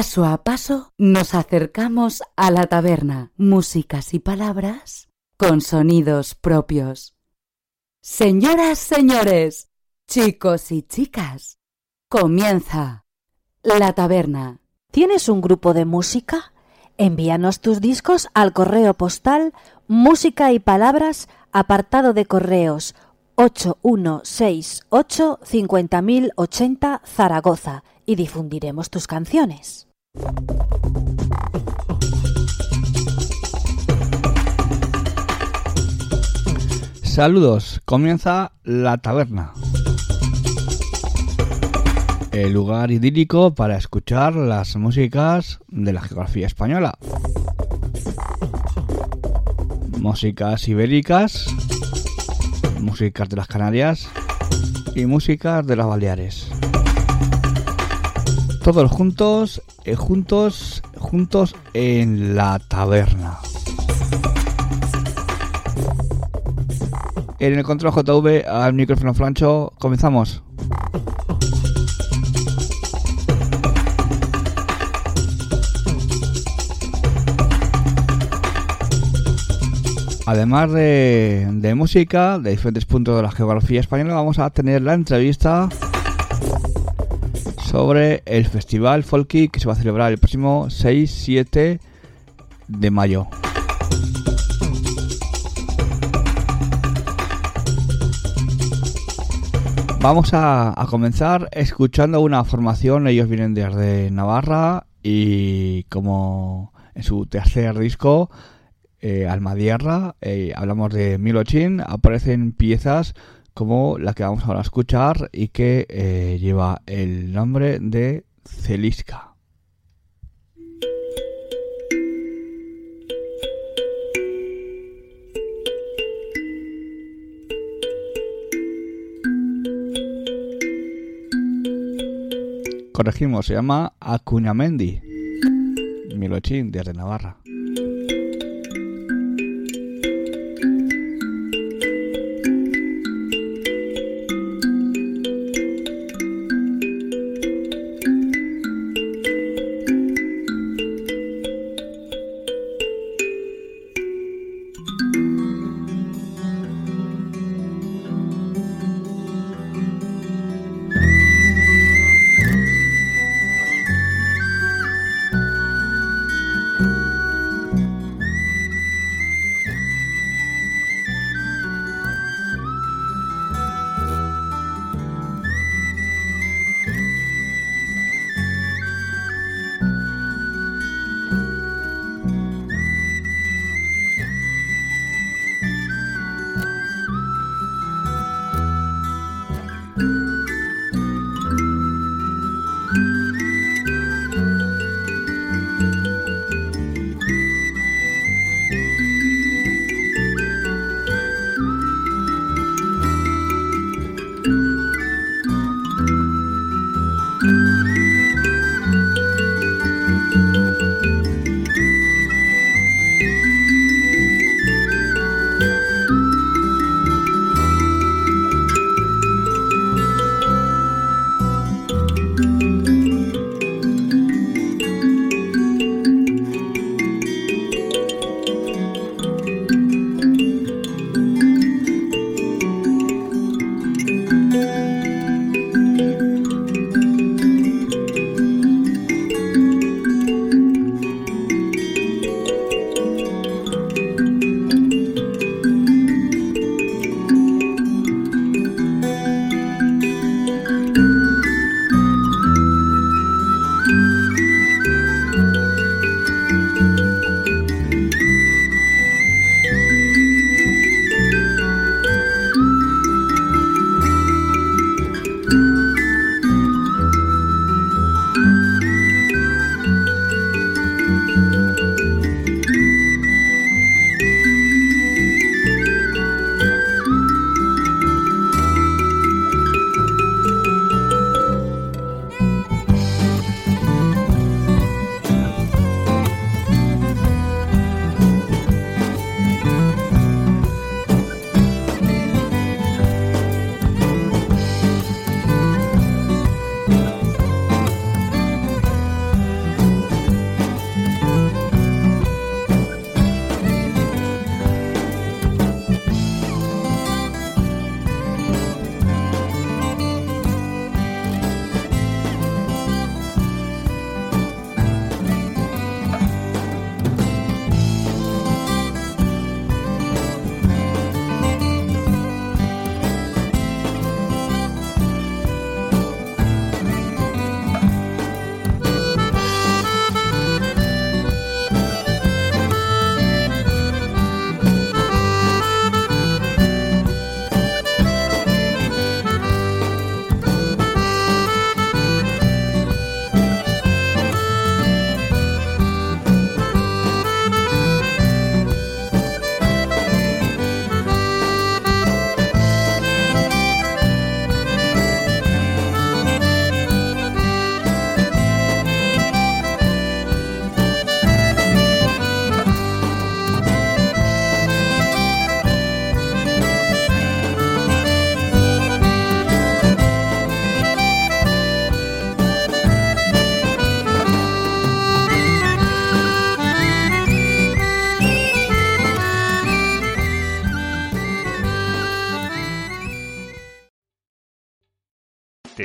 Paso a paso nos acercamos a la taberna, músicas y palabras con sonidos propios. Señoras, señores, chicos y chicas, comienza la taberna. ¿Tienes un grupo de música? Envíanos tus discos al correo postal música y palabras apartado de correos 8168 50080 Zaragoza y difundiremos tus canciones. Saludos, comienza La Taberna. El lugar idílico para escuchar las músicas de la geografía española. Músicas ibéricas, músicas de las Canarias y músicas de las Baleares. Todos juntos, eh, juntos, juntos en la taberna. En el control JV al micrófono flancho, comenzamos. Además de, de, música, de diferentes puntos de la geografía española, vamos a tener la entrevista sobre el Festival Folky que se va a celebrar el próximo 6-7 de mayo. Vamos a, comenzar escuchando una formación, ellos vienen desde Navarra y como en su tercer disco eh, Almadierra, eh, hablamos de Milochin, aparecen piezas como la que vamos ahora a escuchar y que eh, lleva el nombre de Celisca. Corregimos, se llama Acuñamendi, Milochín, desde Navarra.